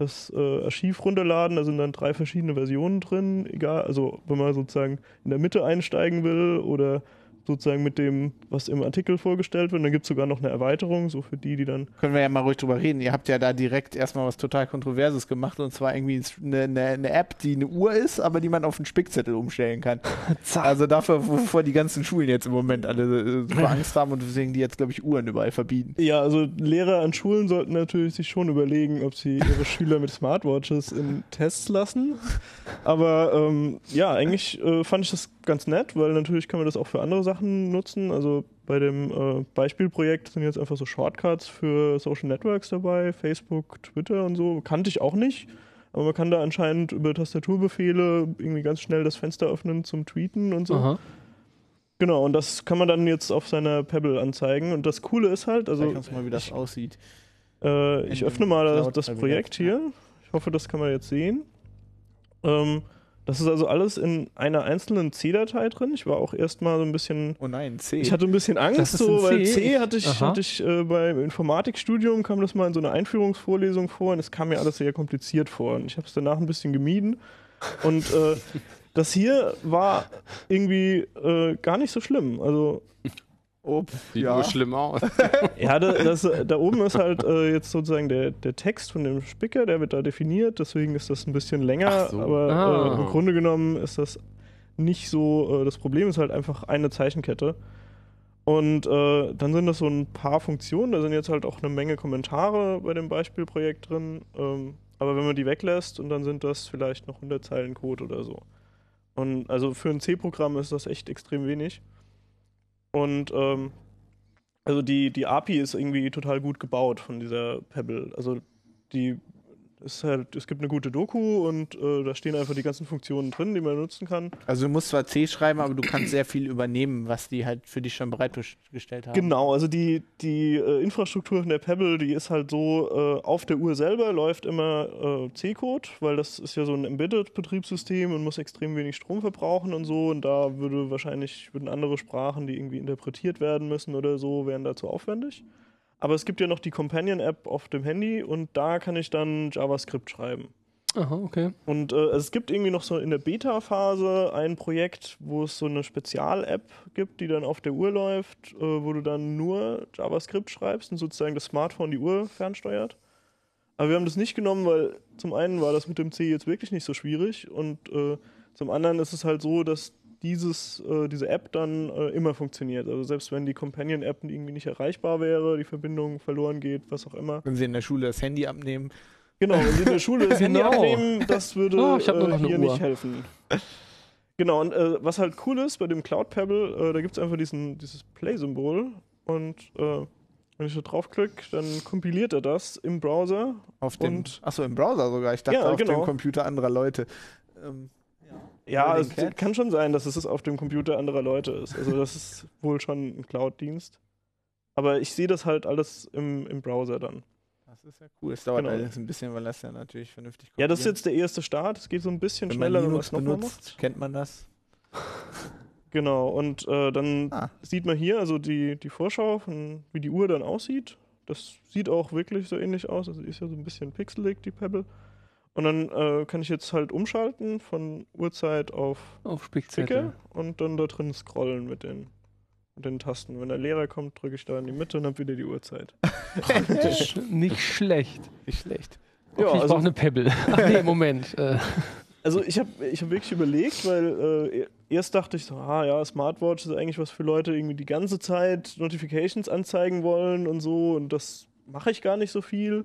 das äh, Archiv runterladen. Da sind dann drei verschiedene Versionen drin. Egal, also wenn man sozusagen in der Mitte einsteigen will oder sozusagen mit dem, was im Artikel vorgestellt wird. Und dann gibt es sogar noch eine Erweiterung, so für die, die dann Können wir ja mal ruhig drüber reden. Ihr habt ja da direkt erstmal was total Kontroverses gemacht und zwar irgendwie eine, eine, eine App, die eine Uhr ist, aber die man auf einen Spickzettel umstellen kann. Also dafür, wovor die ganzen Schulen jetzt im Moment alle äh, super Angst haben und deswegen die jetzt, glaube ich, Uhren überall verbieten. Ja, also Lehrer an Schulen sollten natürlich sich schon überlegen, ob sie ihre Schüler mit Smartwatches in Tests lassen. Aber ähm, ja, eigentlich äh, fand ich das ganz nett, weil natürlich kann man das auch für andere Sachen nutzen. Also bei dem äh, Beispielprojekt sind jetzt einfach so Shortcuts für Social Networks dabei, Facebook, Twitter und so. Kannte ich auch nicht. Aber man kann da anscheinend über Tastaturbefehle irgendwie ganz schnell das Fenster öffnen zum Tweeten und so. Aha. Genau, und das kann man dann jetzt auf seiner Pebble anzeigen. Und das Coole ist halt, also Zeig mal, wie das aussieht. äh, ich öffne mal das, Cloud das Projekt hier. Ich hoffe, das kann man jetzt sehen. Ähm, Das ist also alles in einer einzelnen C-Datei drin. Ich war auch erstmal so ein bisschen Oh nein, C. ich hatte ein bisschen Angst, so, ein weil C. C hatte ich, Aha. hatte ich äh, beim Informatikstudium, kam das mal in so einer Einführungsvorlesung vor und es kam mir alles sehr kompliziert vor. Und ich habe es danach ein bisschen gemieden. Und äh, das hier war irgendwie äh, gar nicht so schlimm. Also, Ob, Sieht ja. nur schlimm aus. ja, da, das, da oben ist halt äh, jetzt sozusagen der, der Text von dem Spicker, der wird da definiert, deswegen ist das ein bisschen länger. So. Aber Ah. äh, im Grunde genommen ist das nicht so. Äh, das Problem ist halt einfach eine Zeichenkette. Und äh, dann sind das so ein paar Funktionen. Da sind jetzt halt auch eine Menge Kommentare bei dem Beispielprojekt drin. Ähm, aber wenn man die weglässt und dann sind das vielleicht noch 100 Zeilen Code oder so. Und also für ein C-Programm ist das echt extrem wenig. Und ähm, also die, die API ist irgendwie total gut gebaut von dieser Pebble. Also die ist halt, es gibt eine gute Doku und äh, da stehen einfach die ganzen Funktionen drin, die man nutzen kann. Also du musst zwar C schreiben, aber du kannst sehr viel übernehmen, was die halt für dich schon bereitgestellt haben. Genau, also die, die äh, Infrastruktur von der Pebble, die ist halt so, äh, auf der Uhr selber läuft immer äh, C-Code, weil das ist ja so ein Embedded-Betriebssystem und muss extrem wenig Strom verbrauchen und so. Und da würde wahrscheinlich, würden andere Sprachen, die irgendwie interpretiert werden müssen oder so, wären dazu aufwendig. Aber es gibt ja noch die Companion-App auf dem Handy und da kann ich dann JavaScript schreiben. Aha, okay. Und äh, es gibt irgendwie noch so in der Beta-Phase ein Projekt, wo es so eine Spezial-App gibt, die dann auf der Uhr läuft, äh, wo du dann nur JavaScript schreibst und sozusagen das Smartphone die Uhr fernsteuert. Aber wir haben das nicht genommen, weil zum einen war das mit dem C jetzt wirklich nicht so schwierig und äh, zum anderen ist es halt so, dass dieses, äh, diese App dann äh, immer funktioniert. Also selbst wenn die Companion-App irgendwie nicht erreichbar wäre, die Verbindung verloren geht, was auch immer. Wenn sie in der Schule das Handy abnehmen. Genau, wenn Sie in der Schule das Handy Genau. abnehmen, das würde Oh, äh, hier nicht helfen. Genau, und äh, was halt cool ist bei dem Cloud Pebble, äh, da gibt es einfach diesen, dieses Play-Symbol und äh, wenn ich da draufklicke, dann kompiliert er das im Browser. Auf dem, achso, im Browser sogar. Ich dachte Ja, auf genau. dem Computer anderer Leute. Ähm, Ja, es Cat. kann schon sein, dass es auf dem Computer anderer Leute ist. Also das ist wohl schon ein Cloud-Dienst. Aber ich sehe das halt alles im, im Browser dann. das ist ja cool. Es dauert Genau. allerdings ein bisschen, weil das ja natürlich vernünftig Ja, das ist jetzt der erste Start. Es geht so ein bisschen Wenn schneller, wenn man es nochmal benutzt, macht. kennt man das. Genau, und äh, dann Ah. sieht man hier also die, die Vorschau, von, wie die Uhr dann aussieht. Das sieht auch wirklich so ähnlich aus. Also die ist ja so ein bisschen pixelig, die Pebble. Und dann äh, kann ich jetzt halt umschalten von Uhrzeit auf Auf Spickzettel. Und dann da drin scrollen mit den, mit den Tasten. Wenn der Lehrer kommt, drücke ich da in die Mitte und habe wieder die Uhrzeit. Sch- Nicht schlecht. Nicht schlecht. Okay, ich also- brauche eine Pebble. Ach nee, Moment. Äh, Also ich habe ich hab wirklich überlegt, weil äh, erst dachte ich so, ah ja, Smartwatch ist eigentlich was für Leute, irgendwie die ganze Zeit Notifications anzeigen wollen und so und das mache ich gar nicht so viel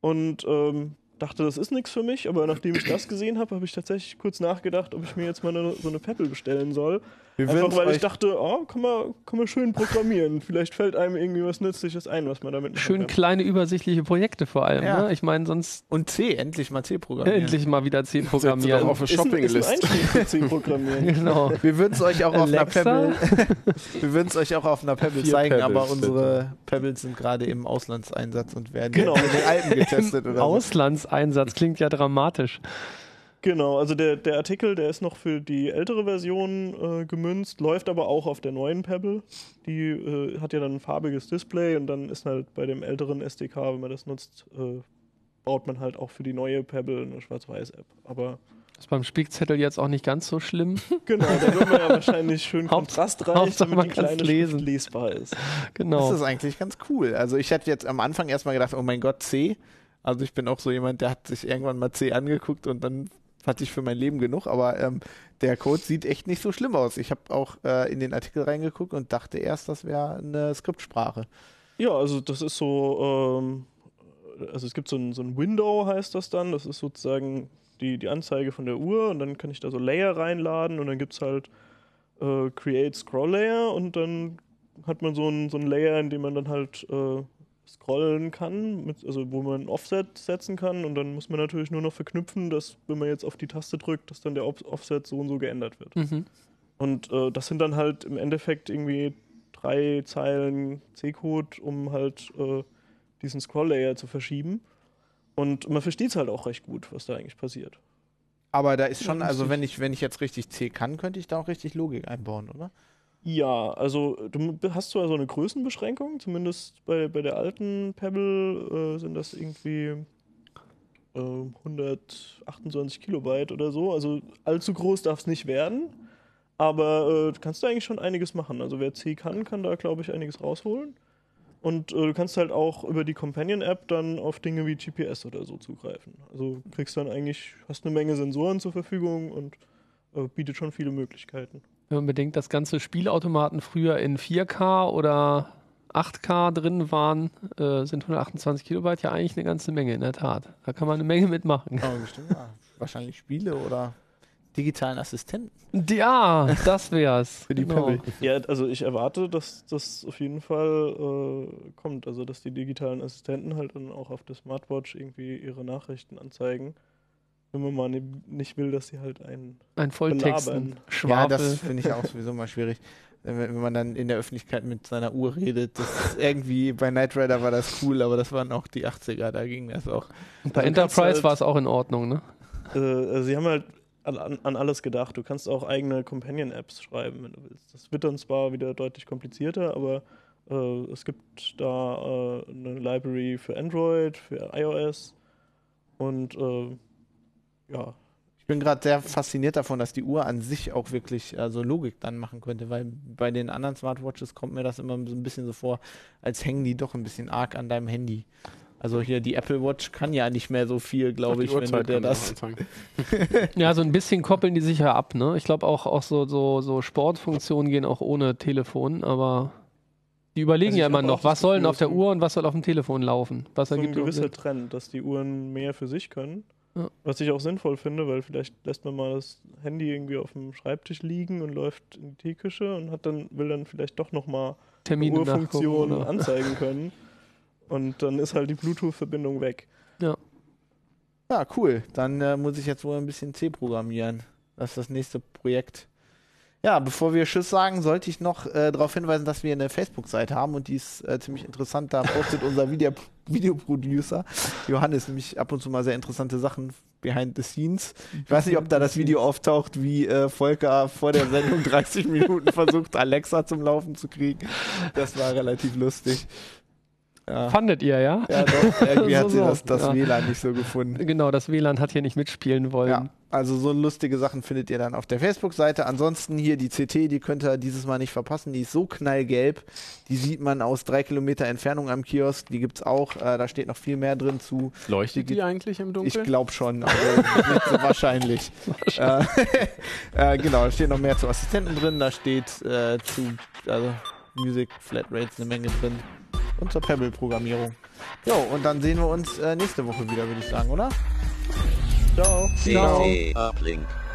und ähm, dachte, das ist nichts für mich, aber nachdem ich das gesehen habe, habe ich tatsächlich kurz nachgedacht, ob ich mir jetzt mal eine, so eine Pebble bestellen soll. Wir Einfach weil ich dachte, oh, kann man, kann man schön programmieren. Vielleicht fällt einem irgendwie was Nützliches ein, was man damit machen schön kann. kleine, übersichtliche Projekte vor allem. Ja. Ne? Ich meine, sonst Und C, endlich mal C programmieren. endlich mal wieder C programmieren. doch auf eine Ist ein, ist ein Shoppinglist. Einstieg für C-Programmieren. Genau. Wir würden es euch auch auf einer? Pebble, wir würden es euch auch auf einer Pebble zeigen, Pebbles, aber unsere Pebbles sind gerade im Auslandseinsatz und werden Genau. in den Alpen getestet oder so. Auslandseinsatz klingt ja dramatisch. Genau, also der, der Artikel, der ist noch für die ältere Version äh, gemünzt, läuft aber auch auf der neuen Pebble. Die äh, hat ja dann ein farbiges Display und dann ist halt bei dem älteren SDK, wenn man das nutzt, äh, baut man halt auch für die neue Pebble eine Schwarz-Weiß-App. Aber Ist beim Spickzettel jetzt auch nicht ganz so schlimm. genau, da wird man ja wahrscheinlich schön kontrastreich, Hauptsache, damit man die kleine lesen. Schrift lesbar ist. Genau. Das ist eigentlich ganz cool. Also ich hatte jetzt am Anfang erstmal gedacht, oh mein Gott, C. Also ich bin auch so jemand, der hat sich irgendwann mal C angeguckt und dann hatte ich für mein Leben genug, aber ähm, der Code sieht echt nicht so schlimm aus. Ich habe auch äh, in den Artikel reingeguckt und dachte erst, das wäre eine Skriptsprache. Ja, also das ist so, ähm, also es gibt so ein, so ein Window, heißt das dann. Das ist sozusagen die, die Anzeige von der Uhr und dann kann ich da so Layer reinladen und dann gibt es halt äh, Create Scroll Layer und dann hat man so ein, so ein Layer, in dem man dann halt äh, scrollen kann, mit, also wo man ein Offset setzen kann und dann muss man natürlich nur noch verknüpfen, dass wenn man jetzt auf die Taste drückt, dass dann der Off- Offset so und so geändert wird. Mhm. Und äh, das sind dann halt im Endeffekt irgendwie drei Zeilen C-Code, um halt äh, diesen Scroll-Layer zu verschieben. Und man versteht es halt auch recht gut, was da eigentlich passiert. Aber da ist schon, also wenn ich, wenn ich jetzt richtig C kann, könnte ich da auch richtig Logik einbauen, oder? Ja, also du hast zwar so eine Größenbeschränkung, zumindest bei, bei der alten Pebble äh, sind das irgendwie äh, 128 Kilobyte oder so. Also allzu groß darf es nicht werden, aber äh, du kannst da eigentlich schon einiges machen. Also wer C kann, kann da, glaube ich, einiges rausholen. Und äh, du kannst halt auch über die Companion-App dann auf Dinge wie GPS oder so zugreifen. Also kriegst dann eigentlich, hast eine Menge Sensoren zur Verfügung und äh, bietet schon viele Möglichkeiten. Wenn man bedenkt, dass ganze Spielautomaten früher in 4K oder 8K drin waren, äh, sind 128 Kilobyte ja eigentlich eine ganze Menge, in der Tat. Da kann man eine Menge mitmachen. Aber bestimmt, ja. Wahrscheinlich Spiele oder digitalen Assistenten. Ja, das wär's. Für die Pebble. Ja, also ich erwarte, dass das auf jeden Fall äh, kommt. Also dass die digitalen Assistenten halt dann auch auf der Smartwatch irgendwie ihre Nachrichten anzeigen. Wenn man mal nicht will, dass sie halt einen. Ein Volltexten. Ja, das finde ich auch sowieso mal schwierig. Wenn, man dann in der Öffentlichkeit mit seiner Uhr redet, das ist irgendwie bei Knight Rider war das cool, aber das waren auch die 80er, da ging das auch. Und bei Also Enterprise halt- war es auch in Ordnung, ne? Äh, also sie haben halt an, an an alles gedacht. Du kannst auch eigene Companion-Apps schreiben, wenn du willst. Das wird dann zwar wieder deutlich komplizierter, aber äh, es gibt da äh, eine Library für Android, für iOS und äh, ja, Ich bin gerade sehr fasziniert davon, dass die Uhr an sich auch wirklich also Logik dann machen könnte, weil bei den anderen Smartwatches kommt mir das immer so ein bisschen so vor, als hängen die doch ein bisschen arg an deinem Handy. Also hier die Apple Watch kann ja nicht mehr so viel, glaube ich, wenn du dir das. Ja, so ein bisschen koppeln die sich ja ab, ne? Ich glaube auch, auch so, so, so Sportfunktionen gehen auch ohne Telefon, aber die überlegen Also ja immer noch, was soll denn auf der Uhr und was soll auf dem Telefon laufen? Was so ein ergibt überhaupt gewisser? Trend, dass die Uhren mehr für sich können. Ja. Was ich auch sinnvoll finde, weil vielleicht lässt man mal das Handy irgendwie auf dem Schreibtisch liegen und läuft in die Teeküche und hat dann, will dann vielleicht doch nochmal oder- anzeigen können. Und dann ist halt die Bluetooth-Verbindung weg. Ja, cool. Dann äh, muss ich jetzt wohl ein bisschen C programmieren. Das ist das nächste Projekt. Ja, bevor wir Tschüss sagen, sollte ich noch äh, darauf hinweisen, dass wir eine Facebook-Seite haben und die ist äh, ziemlich interessant. Da postet unser Video Videoproducer Johannes nämlich ab und zu mal sehr interessante Sachen behind the scenes. Ich weiß nicht, ob da das Video auftaucht, wie äh, Volker vor der Sendung 30 Minuten versucht, Alexa zum Laufen zu kriegen. Das war relativ lustig. Ja, Fandet ihr, ja? ja doch, irgendwie hat So, sie so. das, das Ja. WLAN nicht so gefunden. Genau, das WLAN hat hier nicht mitspielen wollen. Ja, also so lustige Sachen findet ihr dann auf der Facebook-Seite. Ansonsten hier die CT, die könnt ihr dieses Mal nicht verpassen. Die ist so knallgelb. Die sieht man aus drei Kilometer Entfernung am Kiosk. Die gibt's auch. Äh, da steht noch viel mehr drin zu. Leuchtet die eigentlich im Ich Dunkeln? glaube schon, also so wahrscheinlich. äh, äh, genau, da steht noch mehr zu Assistenten drin. Da steht äh, zu also Music Flatrates eine Menge drin. Und zur Pebble-Programmierung. Jo, und dann sehen wir uns äh, nächste Woche wieder, würde ich sagen, oder? Ciao. Ciao. CT Uplink.